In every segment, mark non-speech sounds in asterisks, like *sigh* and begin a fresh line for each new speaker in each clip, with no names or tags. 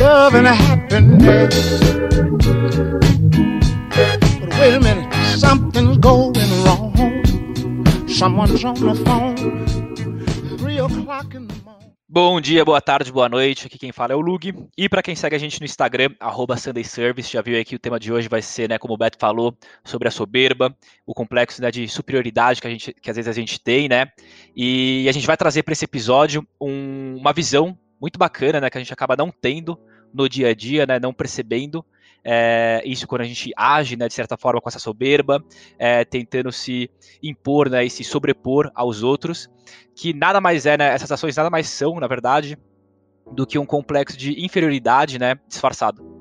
Love and happiness. But wait a minute, something's going wrong. Someone's on the phone. Three o'clock in the Bom dia, boa tarde, boa noite. Aqui quem fala é o Lug. E para quem segue a gente no Instagram, @SundayService, já viu aí que o tema de hoje vai ser, né, como o Beto falou, sobre a soberba, o complexo né, de superioridade que, a gente, que às vezes a gente tem, né? E a gente vai trazer para esse episódio um, uma visão muito bacana, né, que a gente acaba não tendo no dia a dia, né, não percebendo é, isso quando a gente age, né, de certa forma, com essa soberba, é, tentando se impor né, e se sobrepor aos outros, que nada mais é, né, essas ações nada mais são, na verdade, do que um complexo de inferioridade né, disfarçado.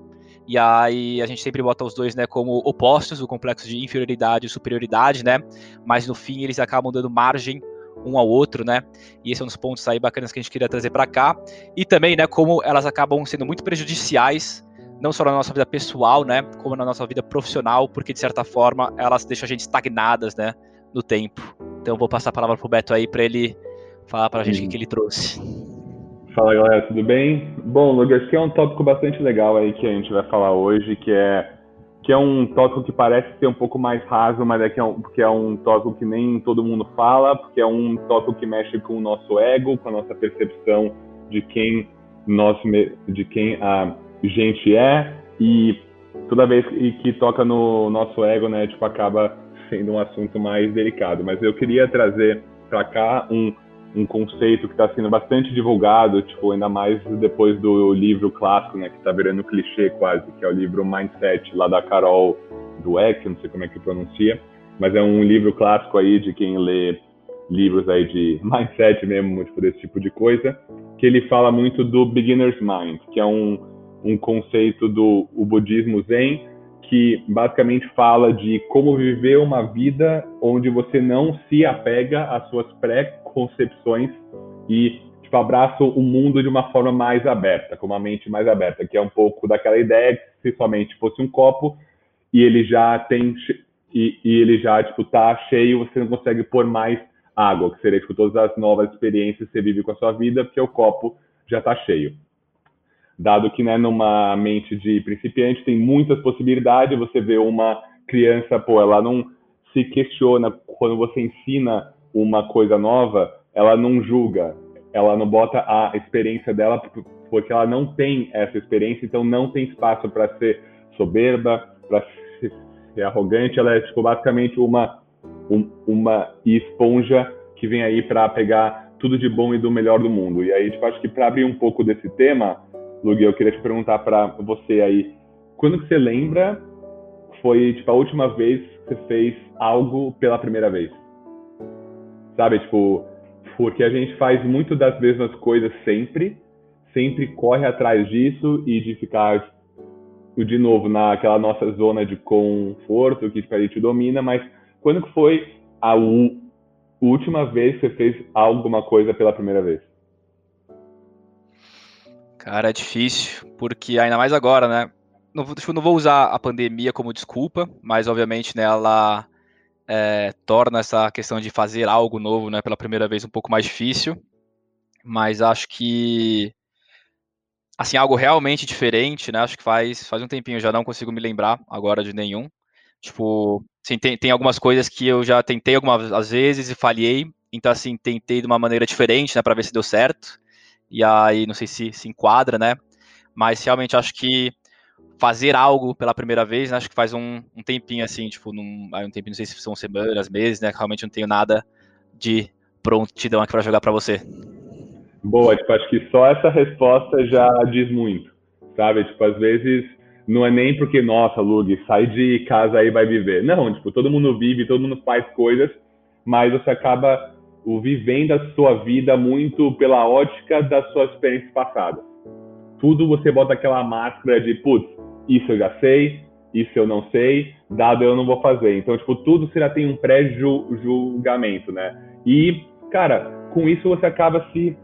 E aí a gente sempre bota os dois né, como opostos, o complexo de inferioridade e superioridade, né? Mas no fim eles acabam dando margem um ao outro, né? E esse é um dos pontos aí bacanas que a gente queria trazer para cá. E também, né, como elas acabam sendo muito prejudiciais não só na nossa vida pessoal, né, como na nossa vida profissional, porque de certa forma elas deixam a gente estagnadas, né, no tempo. Então vou passar a palavra pro Beto aí para ele falar para a gente o que, ele trouxe.
Fala galera, tudo bem? Bom, Lucas, que é um tópico bastante legal aí que a gente vai falar hoje, que é que é um tópico que parece ser um pouco mais raso, mas é que é um, porque é um tópico que nem todo mundo fala, porque é um tópico que mexe com o nosso ego, com a nossa percepção de quem nós de quem a gente é e toda vez que toca no nosso ego, né, tipo, acaba sendo um assunto mais delicado. Mas eu queria trazer para cá um, um conceito que está sendo bastante divulgado, tipo, ainda mais depois do livro clássico, né, que está virando clichê quase, que é o livro Mindset, lá da Carol Dweck, não sei como é que pronuncia, mas é um livro clássico aí de quem lê livros aí de *laughs* mindset mesmo, tipo, desse tipo de coisa, que ele fala muito do beginner's mind, que é um um conceito do o budismo zen que basicamente fala de como viver uma vida onde você não se apega às suas pré-concepções e tipo, abraça o mundo de uma forma mais aberta, com uma mente mais aberta, que é um pouco daquela ideia que se somente fosse um copo e ele já tem e, e ele já tipo tá cheio, você não consegue pôr mais água, que seria tipo, todas as novas experiências que você vive com a sua vida, porque o copo já está cheio dado que né, numa mente de principiante tem muitas possibilidades, você vê uma criança, pô, ela não se questiona quando você ensina uma coisa nova, ela não julga, ela não bota a experiência dela porque ela não tem essa experiência, então não tem espaço para ser soberba, para ser arrogante, ela é tipo basicamente uma um, uma esponja que vem aí para pegar tudo de bom e do melhor do mundo. E aí, tipo, acho que para abrir um pouco desse tema, Lug, eu queria te perguntar para você aí, quando que você lembra foi tipo a última vez que você fez algo pela primeira vez? Sabe, tipo, porque a gente faz muito das mesmas coisas sempre, sempre corre atrás disso e de ficar de novo naquela nossa zona de conforto que tipo, a gente domina, mas quando que foi a última vez que você fez alguma coisa pela primeira vez?
Cara, é difícil, porque ainda mais agora, né? Não, tipo, não vou usar a pandemia como desculpa, mas obviamente né, ela é, torna essa questão de fazer algo novo né, pela primeira vez um pouco mais difícil. Mas acho que assim, algo realmente diferente, né? Acho que faz, faz um tempinho, já não consigo me lembrar agora de nenhum. Tipo, assim, tem, tem algumas coisas que eu já tentei algumas vezes e falhei. Então, assim, tentei de uma maneira diferente, né, para ver se deu certo e aí não sei se se enquadra, né? Mas realmente acho que fazer algo pela primeira vez, né? acho que faz um, um tempinho assim, tipo, num, um tempinho, não sei se são semanas, meses, né? Realmente não tenho nada de prontidão aqui para jogar para você.
Boa, tipo, acho que só essa resposta já diz muito, sabe? Tipo, às vezes não é nem porque, nossa, Lug, sai de casa aí vai viver. Não, tipo, todo mundo vive, todo mundo faz coisas, mas você acaba o vivendo a sua vida muito pela ótica da sua experiência passada. Tudo você bota aquela máscara de, putz, isso eu já sei, isso eu não sei, dado eu não vou fazer. Então, tipo, tudo você já tem um pré-julgamento, né? E, cara, com isso você acaba se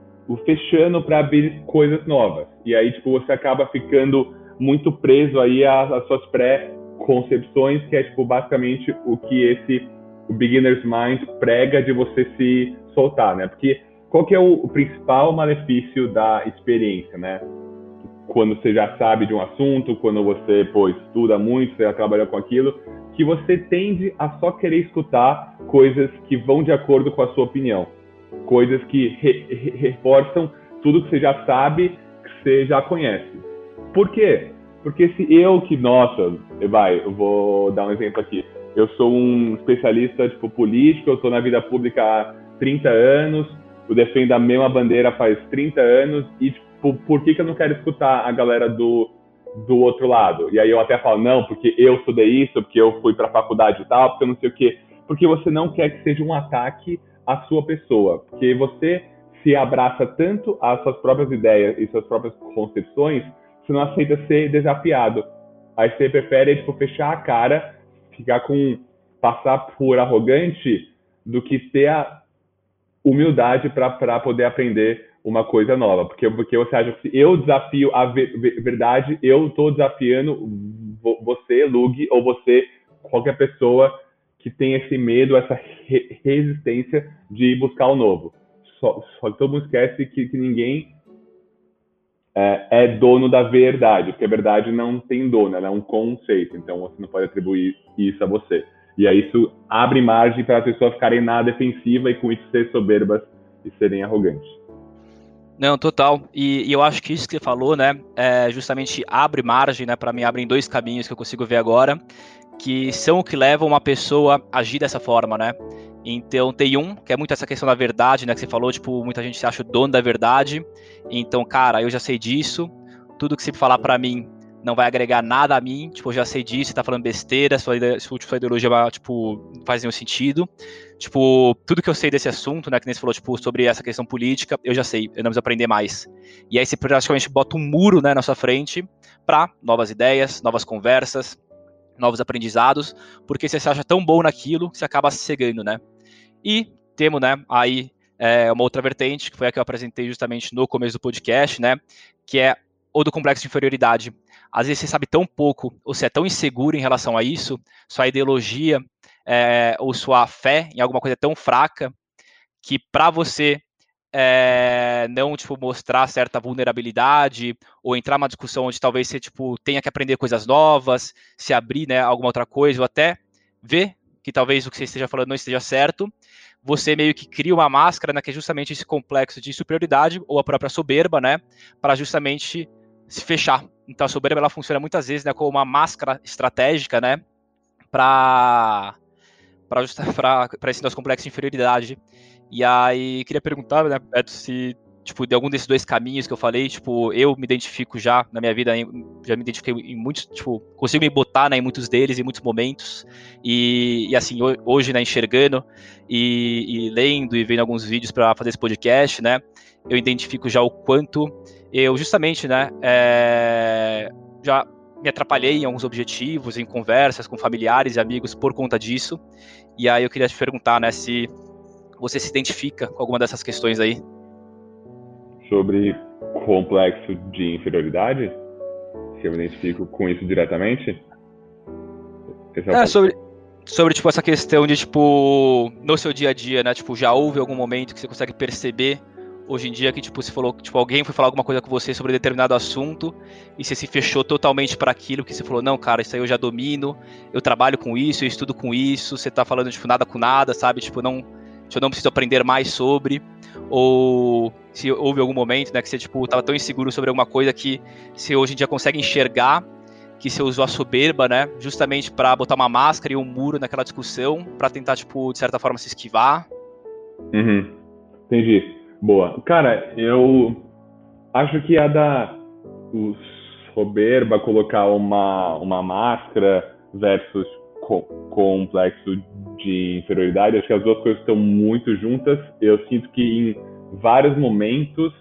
fechando para abrir coisas novas. E aí, tipo, você acaba ficando muito preso aí às, às suas pré-concepções, que é, tipo, basicamente o que esse o beginner's mind prega de você se soltar, né? Porque qual que é o, o principal malefício da experiência, né? Quando você já sabe de um assunto, quando você pô, estuda muito, você já trabalhou com aquilo, que você tende a só querer escutar coisas que vão de acordo com a sua opinião, coisas que re, re, reforçam tudo que você já sabe, que você já conhece. Por quê? Porque se eu que, nossa, vai, eu vou dar um exemplo aqui. Eu sou um especialista tipo político, eu estou na vida pública há 30 anos, eu defendo a mesma bandeira faz 30 anos e tipo, por que, que eu não quero escutar a galera do, do outro lado? E aí eu até falo, não, porque eu estudei isso, porque eu fui para a faculdade e tal, porque eu não sei o quê. Porque você não quer que seja um ataque à sua pessoa, porque você se abraça tanto às suas próprias ideias e suas próprias concepções, você não aceita ser desafiado. Aí você prefere tipo fechar a cara, ficar com passar por arrogante do que ter a humildade para poder aprender uma coisa nova. Porque, porque você acha que se eu desafio a verdade, eu estou desafiando você, Lug, ou você, qualquer pessoa que tem esse medo, essa re resistência de buscar o novo. Só, só que todo mundo esquece que, que ninguém é, é, dono da verdade, porque a verdade não tem dono, ela é um conceito, então você não pode atribuir isso a você. E aí isso abre margem para as pessoas ficarem na defensiva e com isso ser soberbas e serem arrogantes.
Não, total. E, e, eu acho que isso que você falou, né, é justamente abre margem, né, para mim abrem dois caminhos que eu consigo ver agora, que são o que levam uma pessoa a agir dessa forma, né? Então tem um, que é muito essa questão da verdade, né, que você falou, tipo, muita gente se acha o dono da verdade. Então, cara, eu já sei disso, tudo que você falar para mim não vai agregar nada a mim, tipo, eu já sei disso, você tá falando besteira, sua, sua ideologia tipo, não faz nenhum sentido. Tipo, tudo que eu sei desse assunto, né, que nem você falou, tipo, sobre essa questão política, eu já sei, eu não preciso aprender mais. E aí você praticamente bota um muro, né, na sua frente para novas ideias, novas conversas, novos aprendizados, porque você se acha tão bom naquilo que você acaba se cegando, né? E temos, né, aí é, uma outra vertente, que foi a que eu apresentei justamente no começo do podcast, né, que é o do complexo de inferioridade. Às vezes você sabe tão pouco, ou você é tão inseguro em relação a isso, sua ideologia é, ou sua fé em alguma coisa é tão fraca, que para você é, não tipo mostrar certa vulnerabilidade ou entrar numa discussão onde talvez você tipo tenha que aprender coisas novas, se abrir, né, alguma outra coisa ou até ver que talvez o que você esteja falando não esteja certo, você meio que cria uma máscara, né, que é justamente esse complexo de superioridade ou a própria soberba, né, para justamente se fechar. Então a soberba ela funciona muitas vezes né, como uma máscara estratégica, né, para para esse nosso complexo de inferioridade. E aí queria perguntar, né, Beto, se tipo de algum desses dois caminhos que eu falei, tipo, eu me identifico já na minha vida, já me identifiquei em muitos, tipo, consigo me botar né, em muitos deles, em muitos momentos. E, e assim, hoje, né, enxergando e, e lendo e vendo alguns vídeos para fazer esse podcast, né, eu identifico já o quanto eu justamente, né, é, já me atrapalhei em alguns objetivos, em conversas com familiares e amigos por conta disso. E aí eu queria te perguntar, né, se você se identifica com alguma dessas questões aí.
Sobre complexo de inferioridade? Se eu me identifico com isso diretamente?
é, é sobre, sobre, tipo, essa questão de, tipo, no seu dia a dia, né, tipo, já houve algum momento que você consegue perceber hoje em dia que tipo se falou tipo alguém foi falar alguma coisa com você sobre determinado assunto e você se fechou totalmente para aquilo que você falou não cara isso aí eu já domino eu trabalho com isso eu estudo com isso você tá falando tipo nada com nada sabe tipo não eu não preciso aprender mais sobre ou se houve algum momento né que você tipo tava tão inseguro sobre alguma coisa que você hoje em dia consegue enxergar que você usou a soberba, né, justamente para botar uma máscara e um muro naquela discussão, para tentar, tipo, de certa forma se esquivar.
Uhum. Entendi. Boa. Cara, eu acho que a da o soberba colocar uma, uma máscara versus co complexo de inferioridade, acho que as duas coisas estão muito juntas. Eu sinto que em vários momentos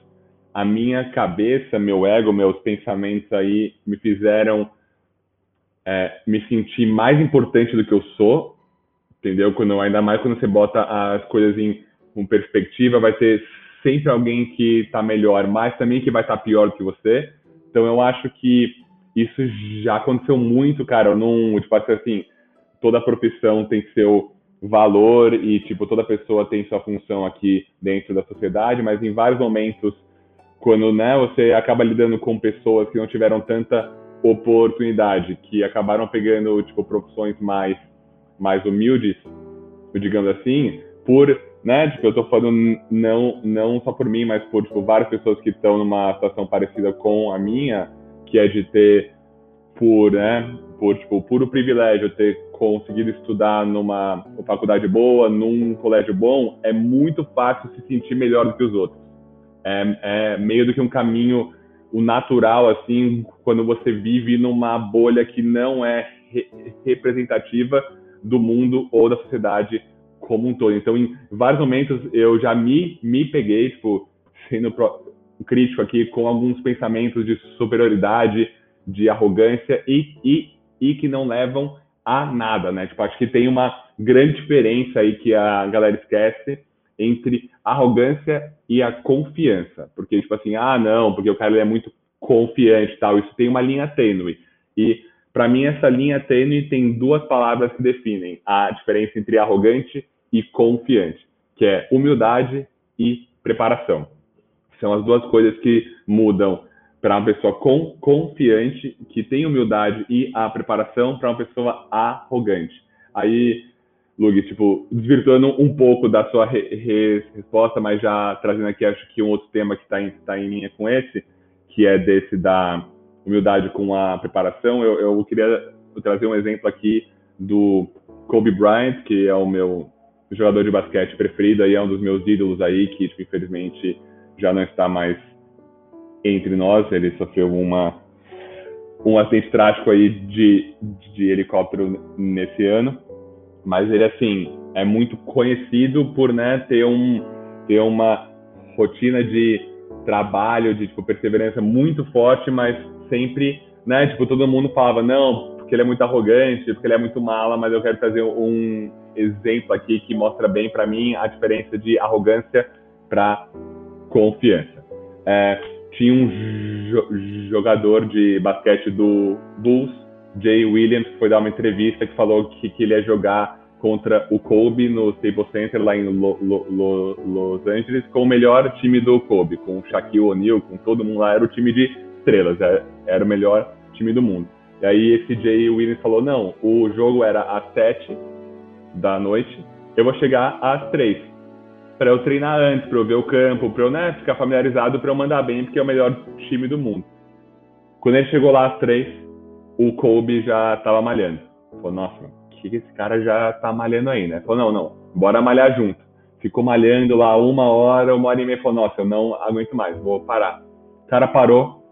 a minha cabeça, meu ego, meus pensamentos aí me fizeram é, me sentir mais importante do que eu sou, entendeu? Quando ainda mais quando você bota as coisas em, em perspectiva, vai ter sempre alguém que está melhor, mas também que vai estar tá pior do que você. Então eu acho que isso já aconteceu muito, cara. Não, tipo assim, toda profissão tem o, valor e, tipo, toda pessoa tem sua função aqui dentro da sociedade, mas em vários momentos, quando, né, você acaba lidando com pessoas que não tiveram tanta oportunidade, que acabaram pegando, tipo, profissões mais, mais humildes, digamos assim, por, né, tipo, eu tô falando não, não só por mim, mas por, tipo, várias pessoas que estão numa situação parecida com a minha, que é de ter, por, né, por, tipo, puro privilégio, ter conseguido estudar numa faculdade boa, num colégio bom, é muito fácil se sentir melhor do que os outros. É, é meio do que um caminho o natural, assim, quando você vive numa bolha que não é re representativa do mundo ou da sociedade como um todo. Então, em vários momentos, eu já me, me peguei, tipo, sendo crítico aqui, com alguns pensamentos de superioridade, de arrogância e, e, e que não levam a nada, né? Tipo, acho que tem uma grande diferença aí que a galera esquece entre arrogância e a confiança. Porque, tipo assim, ah, não, porque o cara é muito confiante e tal. Isso tem uma linha tênue. E, para mim, essa linha tênue tem duas palavras que definem a diferença entre arrogante e confiante, que é humildade e preparação. São as duas coisas que mudam para uma pessoa com, confiante, que tem humildade e a preparação para uma pessoa arrogante. Aí, Lug, tipo, desvirtuando um pouco da sua re, re, resposta, mas já trazendo aqui, acho que um outro tema que está em, tá em linha com esse, que é desse da humildade com a preparação, eu, eu queria trazer um exemplo aqui do Kobe Bryant, que é o meu jogador de basquete preferido, aí é um dos meus ídolos aí, que tipo, infelizmente já não está mais entre nós. Ele sofreu uma um acidente trágico aí de, de helicóptero nesse ano, mas ele assim é muito conhecido por né ter um ter uma rotina de trabalho, de tipo perseverança muito forte, mas sempre né tipo todo mundo falava não porque ele é muito arrogante, porque ele é muito mala, mas eu quero trazer um exemplo aqui que mostra bem para mim a diferença de arrogância para confiança. É, tinha um jo jogador de basquete do Bulls, Jay Williams, que foi dar uma entrevista que falou que, que ele ia jogar contra o Kobe no Staples Center lá em Lo, Lo, Lo, Los Angeles com o melhor time do Kobe, com o Shaquille O'Neal, com todo mundo lá, era o time de estrelas, era, era o melhor time do mundo. E aí esse Jay Williams falou, não, o jogo era às sete da noite, eu vou chegar às três para eu treinar antes, para eu ver o campo, para eu né, ficar familiarizado, para eu mandar bem, porque é o melhor time do mundo. Quando ele chegou lá às três, o Kobe já estava malhando. Falou, nossa, que esse cara já tá malhando aí, né? Falou, não, não, bora malhar junto. Ficou malhando lá uma hora, uma hora e meia, falou, nossa, eu não aguento mais, vou parar. O cara parou,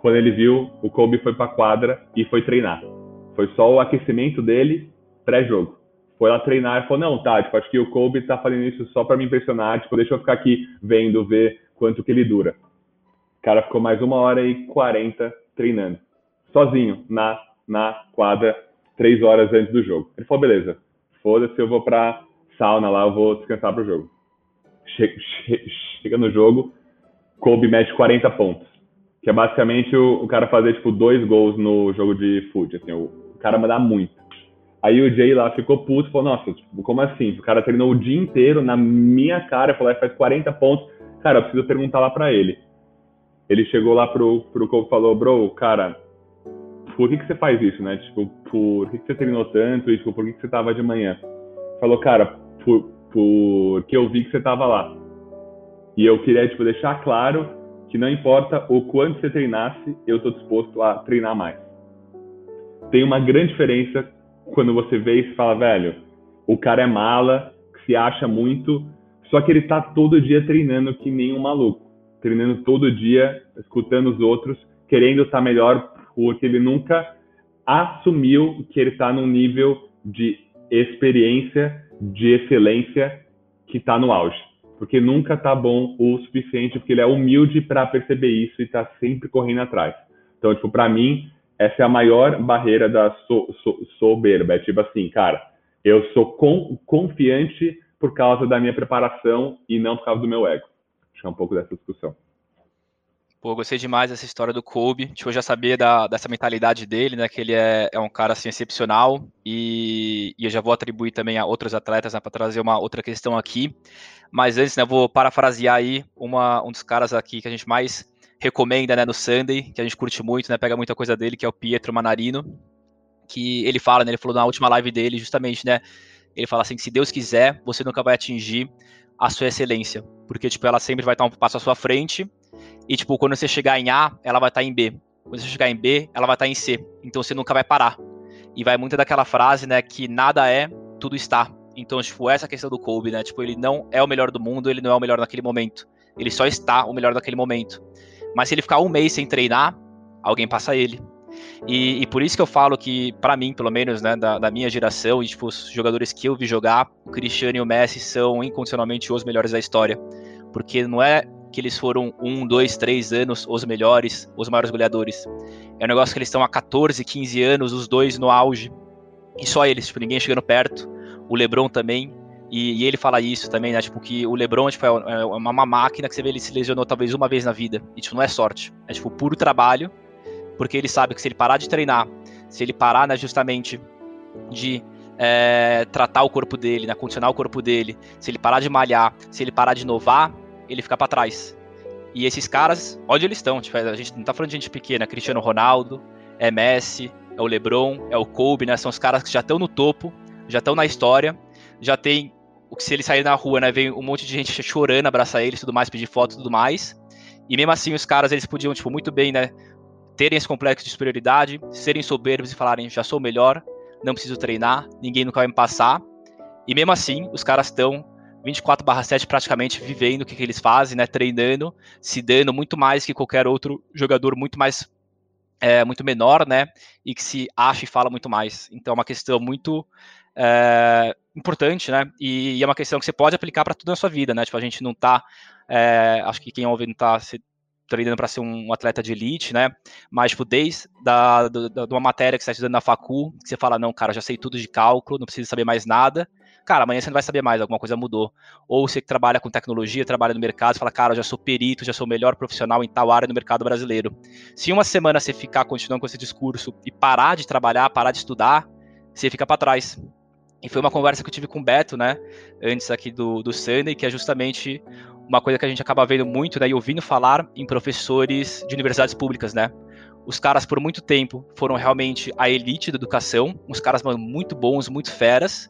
quando ele viu, o Kobe foi pra quadra e foi treinar. Foi só o aquecimento dele pré-jogo foi lá treinar e falou, não, tá, tipo, acho que o Kobe tá fazendo isso só para me impressionar, tipo, deixa eu ficar aqui vendo, ver quanto que ele dura. O cara ficou mais uma hora e quarenta treinando, sozinho, na, na quadra, três horas antes do jogo. Ele falou, beleza, foda-se, eu vou pra sauna lá, eu vou descansar pro jogo. Chega, chega no jogo, Kobe mete 40 pontos, que é basicamente o, o cara fazer, tipo, dois gols no jogo de fute, assim, o, o cara mandar muito. Aí o Jay lá ficou puto, falou, nossa, tipo, como assim? O cara treinou o dia inteiro na minha cara, falou, faz 40 pontos. Cara, eu preciso perguntar lá pra ele. Ele chegou lá pro, pro Kobe e falou, bro, cara, por que, que você faz isso, né? Tipo, por que, que você treinou tanto e, tipo, por que, que você tava de manhã? Falou, cara, por, porque eu vi que você tava lá. E eu queria, tipo, deixar claro que não importa o quanto você treinasse, eu tô disposto a treinar mais. Tem uma grande diferença quando você vê e fala, velho, o cara é mala, se acha muito, só que ele tá todo dia treinando que nem um maluco. Treinando todo dia, escutando os outros, querendo estar tá melhor, porque ele nunca assumiu que ele está num nível de experiência, de excelência que está no auge. Porque nunca tá bom o suficiente, porque ele é humilde para perceber isso e tá sempre correndo atrás. Então, tipo, para mim, essa é a maior barreira da so, so, soberba. É tipo assim, cara, eu sou com, confiante por causa da minha preparação e não por causa do meu ego. Acho que é um pouco dessa discussão.
Pô, gostei demais dessa história do Kobe. Tipo, eu já sabia da, dessa mentalidade dele, né? Que ele é, é um cara assim excepcional. E, e eu já vou atribuir também a outros atletas, né, para trazer uma outra questão aqui. Mas antes, né, eu vou parafrasear aí uma, um dos caras aqui que a gente mais recomenda, né, no Sunday, que a gente curte muito, né? Pega muita coisa dele, que é o Pietro Manarino. Que ele fala, né? Ele falou na última live dele, justamente, né? Ele fala assim que se Deus quiser, você nunca vai atingir a sua excelência. Porque, tipo, ela sempre vai estar um passo à sua frente e, tipo, quando você chegar em A, ela vai estar em B. Quando você chegar em B, ela vai estar em C. Então você nunca vai parar. E vai muito daquela frase, né, que nada é, tudo está. Então, tipo, essa questão do Kobe, né? Tipo, ele não é o melhor do mundo, ele não é o melhor naquele momento. Ele só está o melhor naquele momento. Mas se ele ficar um mês sem treinar, alguém passa ele. E, e por isso que eu falo que, para mim, pelo menos, né, da, da, minha geração, e tipo, os jogadores que eu vi jogar, o Cristiano e o Messi são incondicionalmente os melhores da história. Porque não é que eles foram um, dois, três anos os melhores, os maiores goleadores. É um negócio que eles estão há 14, 15 anos, os dois no auge. E só eles, tipo, ninguém chegando perto. O LeBron também. E, e ele fala isso também, né? Tipo, que o LeBron tipo, é, é uma máquina que você vê ele se lesionou talvez uma vez na vida. E, tipo, não é sorte. É, tipo, puro trabalho. Porque ele sabe que se ele parar de treinar, se ele parar, né, justamente de é, tratar o corpo dele, né, condicionar o corpo dele, se ele parar de malhar, se ele parar de inovar, ele fica para trás. E esses caras, onde eles estão? Tipo, a gente não tá falando de gente pequena, Cristiano Ronaldo, é Messi, é o LeBron, é o Kobe, né? São os caras que já estão no topo, já estão na história, já tem se ele sair na rua, né, vem um monte de gente chorando, abraçar eles, tudo mais, pedir foto, tudo mais. E mesmo assim os caras eles podiam, tipo, muito bem, né, terem esse complexo de superioridade, serem soberbos e falarem, já sou melhor, não preciso treinar, ninguém nunca vai me passar. E mesmo assim, os caras estão 24/7 praticamente vivendo o que, que, eles fazem, né, treinando, se dando muito mais que qualquer outro jogador muito mais é, muito menor, né, e que se acha e fala muito mais. Então é uma questão muito é, importante, né, e, e, é uma questão que você pode aplicar para tudo na sua vida, né, tipo a gente não tá, é, acho que quem ouve não tá se treinando para ser um atleta de elite, né? Mas, tipo, desde da, da, da, uma matéria que você está estudando na facu, que você fala, não, cara, já sei tudo de cálculo, não preciso saber mais nada, cara, amanhã você não vai saber mais, alguma coisa mudou. Ou você que trabalha com tecnologia, trabalha no mercado, fala, cara, já sou perito, já sou o melhor profissional em tal área no mercado brasileiro. Se uma semana você ficar continuando com esse discurso e parar de trabalhar, parar de estudar, você fica para trás. E foi uma conversa que eu tive com o Beto, né, antes aqui do, do Sunday, que é justamente uma coisa que a gente acaba vendo muito, né, e ouvindo falar em professores de universidades públicas, né. Os caras, por muito tempo, foram realmente a elite da educação, uns caras mano, muito bons, muito feras,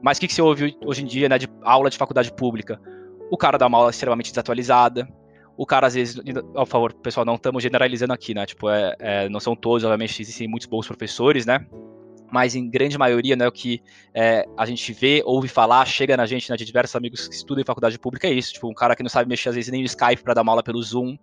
mas o que, que você ouve hoje em dia, né, de aula de faculdade pública? O cara dá uma aula extremamente desatualizada, o cara às vezes, por favor, pessoal, não estamos generalizando aqui, né, tipo, é, é, não são todos, obviamente, existem muitos bons professores, né, mas em grande maioria, né, o que é, a gente vê, ouve falar, chega na gente, né, de diversos amigos que estudam em faculdade pública, é isso, tipo, um cara que não sabe mexer às vezes nem no Skype para dar uma aula pelo Zoom,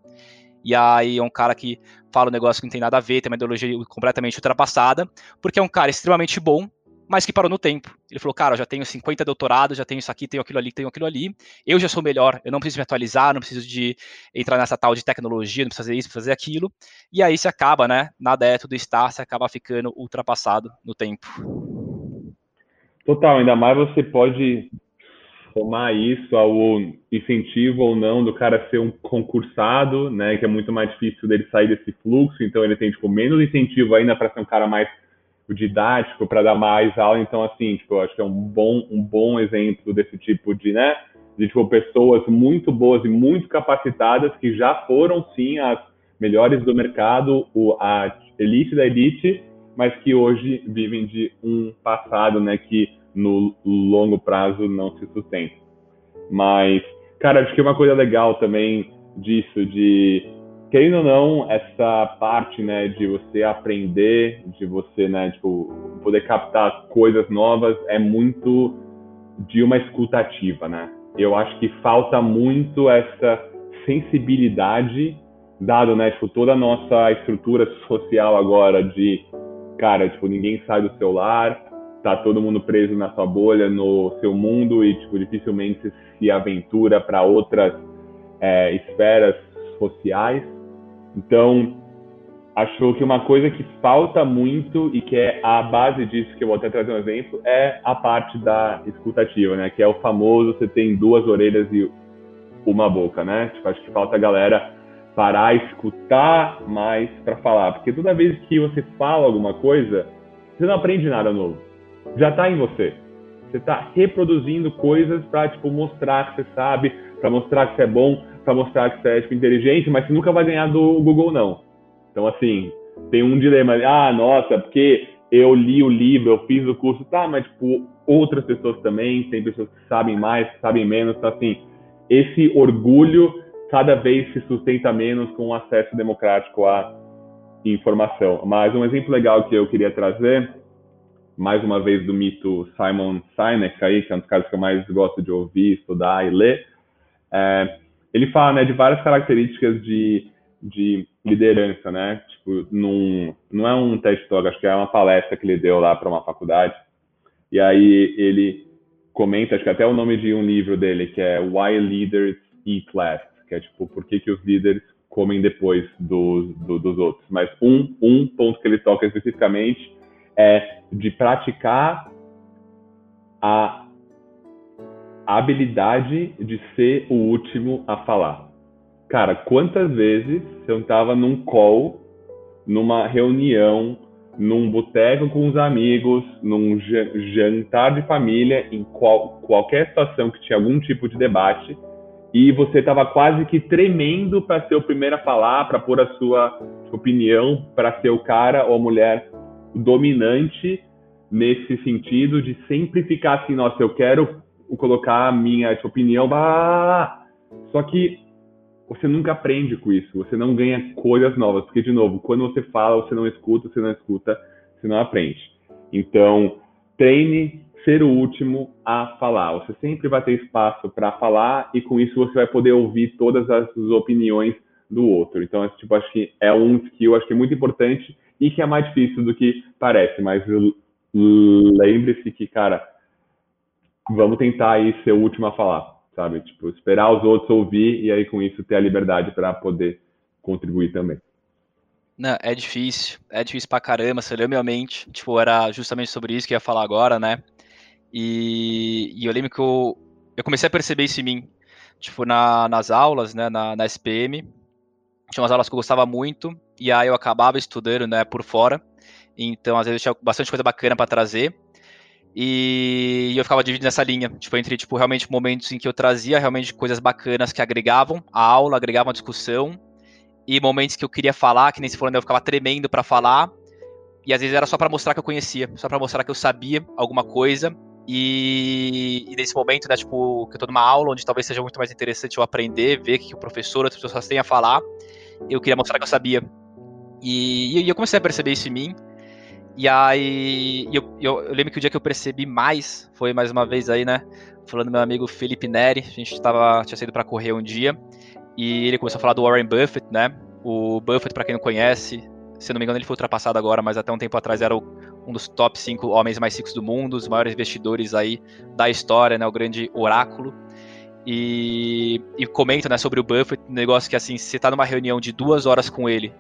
e aí é um cara que fala um negócio que não tem nada a ver, tem uma ideologia completamente ultrapassada, porque é um cara extremamente bom, mas que parou no tempo. Ele falou, cara, eu já tenho 50 doutorados, já tenho isso aqui, tenho aquilo ali, tenho aquilo ali. Eu já sou melhor, eu não preciso me atualizar, não preciso de entrar nessa tal de tecnologia, não preciso fazer isso, fazer aquilo. E aí se acaba, né? Nada é tudo está, se acaba ficando ultrapassado no tempo.
Total, ainda mais você pode tomar isso ao incentivo ou não do cara ser um concursado, né? Que é muito mais difícil dele sair desse fluxo, então ele tem tipo menos incentivo ainda para ser um cara mais Tipo, didático para dar mais aula. Então, assim, tipo, eu acho que é um bom, um bom exemplo desse tipo de, né? De tipo, pessoas muito boas e muito capacitadas que já foram, sim, as melhores do mercado, o, a elite da elite, mas que hoje vivem de um passado, né? Que no longo prazo não se sustenta. Mas, cara, acho que uma coisa legal também disso, de querendo ou não, essa parte, né, de você aprender, de você, né, tipo, poder captar coisas novas é muito de uma escutativa, né? Eu acho que falta muito essa sensibilidade, dado, né, tipo, toda a nossa estrutura social agora de, cara, tipo, ninguém sai do seu lar, tá todo mundo preso na sua bolha, no seu mundo e, tipo, dificilmente se aventura para outras é, esferas sociais. Então, acho que uma coisa que falta muito e que é a base disso, que eu vou até trazer um exemplo, é a parte da escutativa, né? Que é o famoso você tem duas orelhas e uma boca, né? Tipo, acho que falta a galera parar, escutar mais para falar. Porque toda vez que você fala alguma coisa, você não aprende nada novo. Já está em você. Você está reproduzindo coisas para tipo mostrar que você sabe, para mostrar que você é bom, para mostrar que você é tipo, inteligente, mas você nunca vai ganhar do Google não. Então assim, tem um dilema. Ah, nossa, porque eu li o livro, eu fiz o curso, tá? Mas tipo outras pessoas também, tem pessoas que sabem mais, que sabem menos, então assim, esse orgulho cada vez se sustenta menos com o acesso democrático à informação. Mas um exemplo legal que eu queria trazer mais uma vez do mito Simon Sinek aí, que é um dos caras que eu mais gosto de ouvir, estudar e ler. É, ele fala né, de várias características de, de liderança, né? Tipo, num, não é um TED Talk, acho que é uma palestra que ele deu lá para uma faculdade. E aí ele comenta, acho que até o nome de um livro dele, que é Why Leaders Eat Last, que é tipo, por que, que os líderes comem depois dos, do, dos outros. Mas um, um ponto que ele toca especificamente é de praticar a habilidade de ser o último a falar. Cara, quantas vezes eu estava num call, numa reunião, num boteco com os amigos, num jantar de família, em qual, qualquer situação que tinha algum tipo de debate, e você estava quase que tremendo para ser o primeiro a falar, para pôr a sua opinião, para ser o cara ou a mulher dominante nesse sentido de sempre ficar assim, nossa, eu quero colocar a minha opinião, bah! só que você nunca aprende com isso, você não ganha coisas novas, porque de novo, quando você fala, você não escuta, você não escuta, você não aprende. Então, treine ser o último a falar. Você sempre vai ter espaço para falar e com isso você vai poder ouvir todas as opiniões do outro. Então, tipo, acho que é um skill, acho que é muito importante e que é mais difícil do que parece, mas lembre-se que, cara, vamos tentar aí ser o último a falar, sabe? Tipo, esperar os outros ouvir e aí com isso ter a liberdade para poder contribuir também.
Não, é difícil, é difícil pra caramba, você leu minha mente, tipo, era justamente sobre isso que eu ia falar agora, né? E, e eu lembro que eu, eu comecei a perceber isso em mim, tipo, na, nas aulas, né, na, na SPM, tinha umas aulas que eu gostava muito, e aí eu acabava estudando, né, por fora. Então, às vezes, tinha bastante coisa bacana para trazer. E eu ficava dividindo nessa linha, tipo, entre, tipo, realmente momentos em que eu trazia realmente coisas bacanas que agregavam a aula, agregavam a discussão, e momentos que eu queria falar, que nem se for, eu ficava tremendo para falar, e às vezes era só para mostrar que eu conhecia, só para mostrar que eu sabia alguma coisa, e, e, nesse momento, né, tipo, que eu tô numa aula onde talvez seja muito mais interessante eu aprender, ver o que o professor, outras pessoas têm a falar, eu queria mostrar que eu sabia. E, e eu comecei a perceber isso em mim. E aí, eu, eu, eu, lembro que o dia que eu percebi mais foi mais uma vez aí, né? Falando do meu amigo Felipe Neri. A gente tava, tinha saído para correr um dia. E ele começou a falar do Warren Buffett, né? O Buffett, para quem não conhece, se não me engano, ele foi ultrapassado agora, mas até um tempo atrás era o, um dos top 5 homens mais ricos do mundo, os maiores investidores aí da história, né? O grande oráculo. E, e comenta né, sobre o Buffett, um negócio que assim, se você tá numa reunião de duas horas com ele,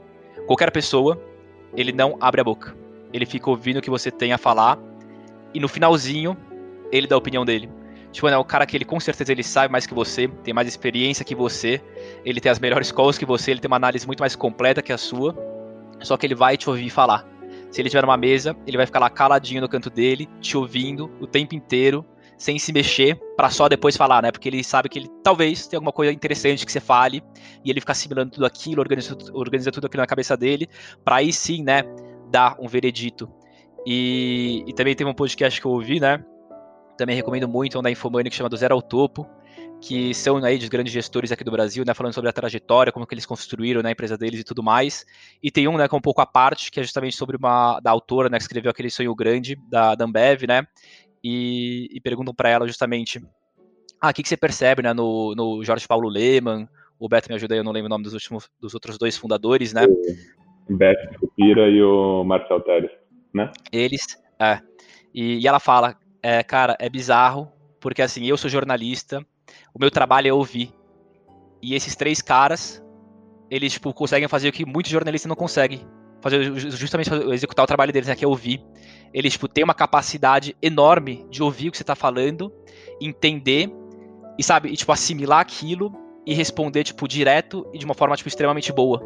qualquer pessoa, ele não abre a boca. Ele fica ouvindo o que você tem a falar e no finalzinho ele dá a opinião dele. Tipo, é o cara que ele com certeza ele sabe mais que você, tem mais experiência que você, ele tem as melhores calls que você, ele tem uma análise muito mais completa que a sua, só que ele vai te ouvir falar. Se ele estiver numa mesa, ele vai ficar lá caladinho no canto dele, te ouvindo o tempo inteiro, sem se mexer, para só depois falar, né? Porque ele sabe que ele talvez tenha alguma coisa interessante que você fale, e ele fica assimilando tudo aquilo, organiza, organiza tudo aquilo na cabeça dele, para aí sim, né, dar um veredito. E, e, também tem um podcast que eu ouvi, né? Também recomendo muito, um da Infomani que chama Do Zero ao Topo, que são aí de grandes gestores aqui do Brasil, né, falando sobre a trajetória, como que eles construíram né, a empresa deles e tudo mais. E tem um, né, que é um pouco à parte, que é justamente sobre uma da autora, né, que escreveu aquele sonho grande da, da Ambev, né, e, e perguntam para ela justamente, ah, o que, que você percebe, né, no, no Jorge Paulo Lehmann, o Beto me ajuda aí, eu não lembro o nome dos últimos, dos outros dois fundadores, né.
O Beto Cupira e o Marcel Teres, né.
Eles, é. E, e ela fala, é, cara, é bizarro, porque assim, eu sou jornalista, o meu trabalho é ouvir. E esses três caras, eles tipo, conseguem fazer o que muitos jornalistas não conseguem. Fazer justamente executar o trabalho deles, né, que é ouvir. Eles tipo, têm uma capacidade enorme de ouvir o que você está falando, entender e sabe, e, tipo, assimilar aquilo e responder, tipo, direto e de uma forma, tipo, extremamente boa.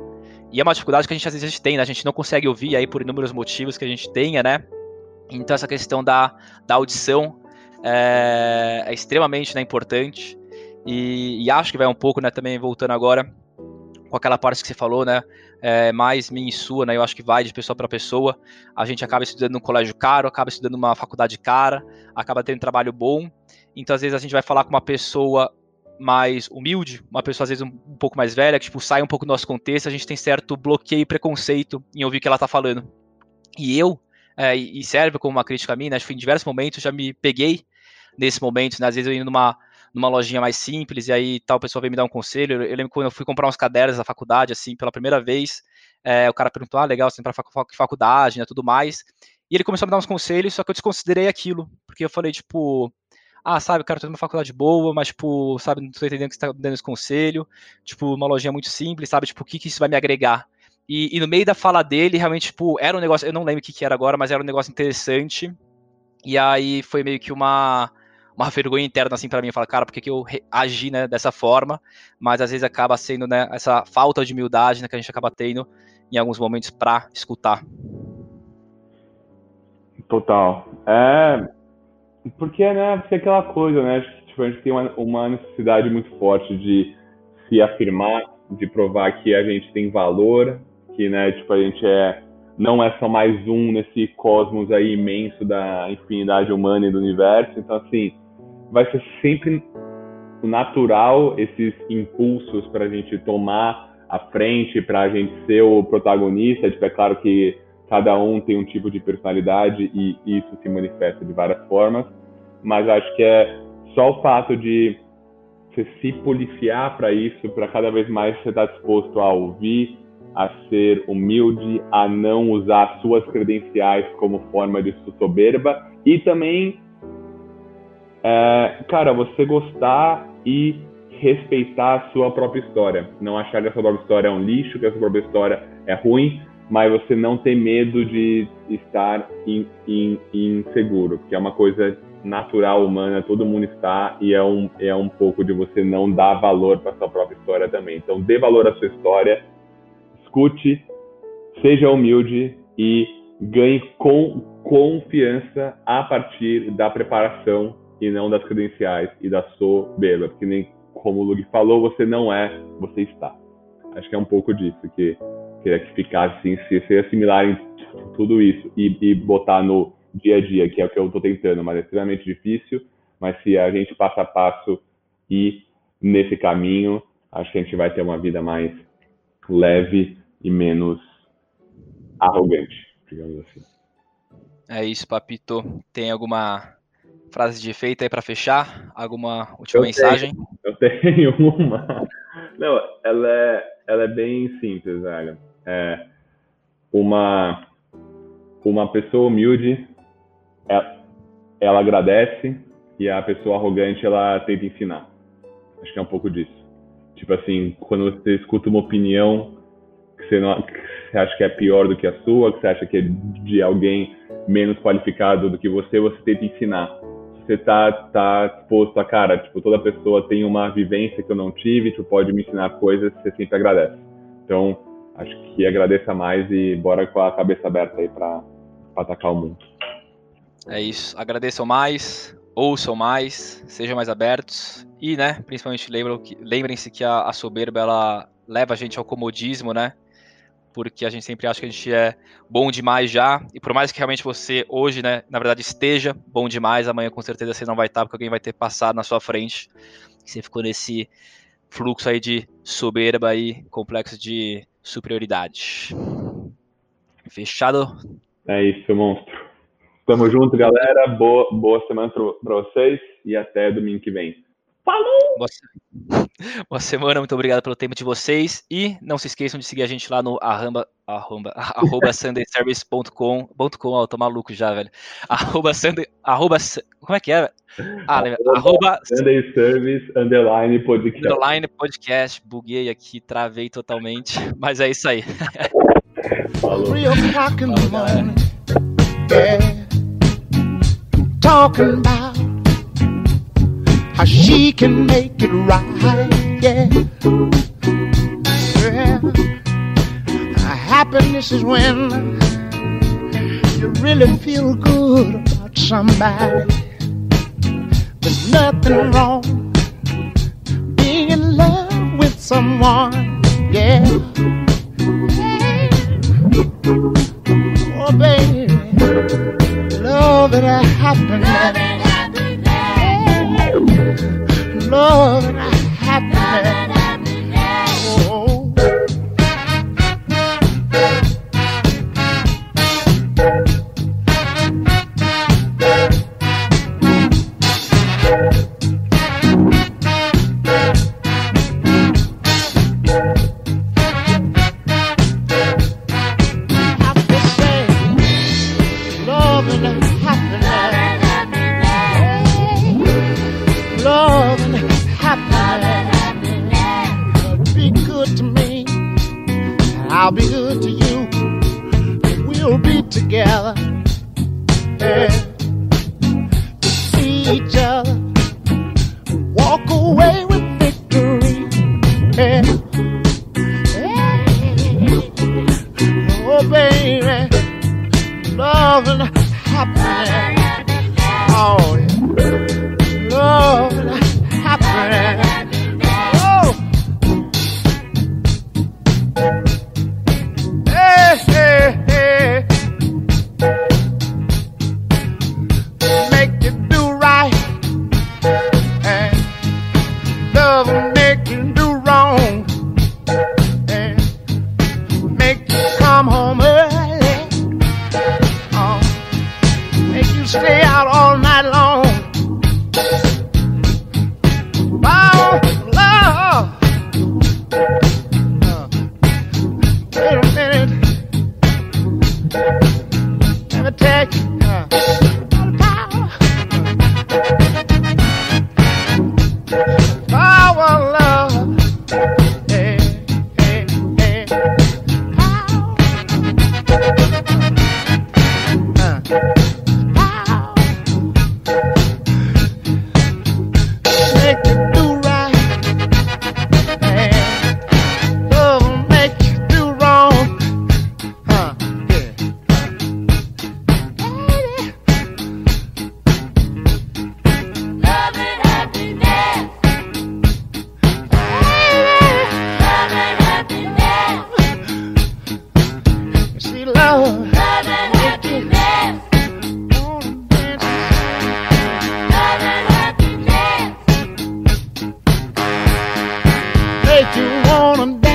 E é uma dificuldade que a gente às vezes tem, né? A gente não consegue ouvir aí por inúmeros motivos que a gente tenha, né? Então essa questão da, da audição é, é extremamente né, importante. E, e, acho que vai um pouco, né, também voltando agora com aquela parte que você falou, né, é, mais minha e sua, né, eu acho que vai de pessoa para pessoa. A gente acaba estudando num colégio caro, acaba estudando numa faculdade cara, acaba tendo um trabalho bom. Então, às vezes, a gente vai falar com uma pessoa mais humilde, uma pessoa às vezes um, um, pouco mais velha, que tipo, sai um pouco do nosso contexto, a gente tem certo bloqueio e preconceito em ouvir o que ela tá falando. E eu, é, e serve como uma crítica a mim, né, em diversos momentos já me peguei nesse momento, né, às vezes eu indo numa, numa lojinha mais simples, e aí tal pessoa veio me dar um conselho, eu, eu lembro quando eu fui comprar uns cadernos da faculdade, assim, pela primeira vez, é, o cara perguntou, ah, legal, você tem pra faculdade, né, tudo mais, e ele começou a me dar uns conselhos, só que eu desconsiderei aquilo, porque eu falei, tipo, ah, sabe, cara, tô numa faculdade boa, mas, tipo, sabe, não tô entendendo que você tá dando esse conselho, tipo, uma lojinha muito simples, sabe, tipo, o que que isso vai me agregar? E, e no meio da fala dele, realmente, tipo, era um negócio, eu não lembro o que que era agora, mas era um negócio interessante, e aí foi meio que uma, uma vergonha interna, assim, para mim, falar, cara, por que que eu agi, né, dessa forma? Mas às vezes acaba sendo, né, essa falta de humildade, né, que a gente acaba tendo em alguns momentos para escutar.
Total. É, porque, né, porque é aquela coisa, né? Tipo, a gente tem uma, uma necessidade muito forte de se afirmar, de provar que a gente tem valor, que, né, tipo, a gente é não é só mais um nesse cosmos aí imenso da infinidade humana e do universo. Então, assim, vai ser sempre natural esses impulsos para a gente tomar a frente, para a gente ser o protagonista. Tipo, é claro que cada um tem um tipo de personalidade e isso se manifesta de várias formas, mas acho que é só o fato de você se policiar para isso, para cada vez mais você estar tá disposto a ouvir, a ser humilde, a não usar suas credenciais como forma de soberba e também, é, cara, você gostar e respeitar a sua própria história, não achar que a sua própria história é um lixo, que a sua própria história é ruim, mas você não ter medo de estar in, in, inseguro, que é uma coisa natural, humana, todo mundo está, e é um, é um pouco de você não dar valor para sua própria história também. Então, dê valor à sua história, escute, seja humilde e ganhe com confiança a partir da preparação e não das credenciais e da soberba, porque nem como o Lug falou, você não é, você está. Acho que é um pouco disso que queria que ficasse assim, se, se assimilarem tudo isso e, e botar no dia a dia, que é o que eu estou tentando, mas é extremamente difícil. Mas se a gente passo a passo ir nesse caminho, acho que a gente vai ter uma vida mais leve e menos arrogante, digamos assim.
É isso, Papito. Tem alguma frase de efeito aí para fechar? Alguma última eu mensagem?
Tenho, eu tenho *laughs* uma. Não, ela é, ela é bem simples, velho é, uma, uma pessoa humilde, ela, é, ela agradece e a pessoa arrogante, ela tenta ensinar. Acho que é um pouco disso. Tipo assim, quando você escuta uma opinião que você, não, que você acha que é pior do que a sua, que você acha que é de alguém menos qualificado do que você, você tenta ensinar. Você tá, tá disposto a, cara, tipo, toda pessoa tem uma vivência que eu não tive, tu pode me ensinar coisas, você sempre agradece. Então, acho que agradeça mais e bora com a cabeça aberta aí para atacar o mundo.
É isso. Agradeçam mais, ouçam mais, sejam mais abertos e, né, principalmente lembrem-se que a, a soberba ela leva a gente ao comodismo, né? Porque a gente sempre acha que a gente é bom demais já, e por mais que realmente você hoje, né, na verdade esteja bom demais, amanhã com certeza você não vai estar, porque alguém vai ter passado na sua frente. Você ficou nesse fluxo aí de soberba e complexo de superioridade. Fechado?
É isso, monstro. Tamo junto, galera. Boa, boa semana para vocês e até domingo que vem. Falou!
Boa, *laughs* boa, semana, muito obrigado pelo tempo de vocês. E não se esqueçam de seguir a gente lá no arramba, arromba, *laughs* arroba sundayservice.com. ó, tô maluco já, velho. *laughs* Arroba sunday, arroba, como é que é?
Ah, lembra? Arroba Sunday Service Underline Podcast.
Underline Podcast. Buguei aqui, travei totalmente. Mas é isso aí. Falou. Talking about how she can make it right.
yeah. Happiness is when you really feel good about somebody. There's nothing wrong being in love with someone, yeah. Oh, baby, love and happiness Lord, gonna down.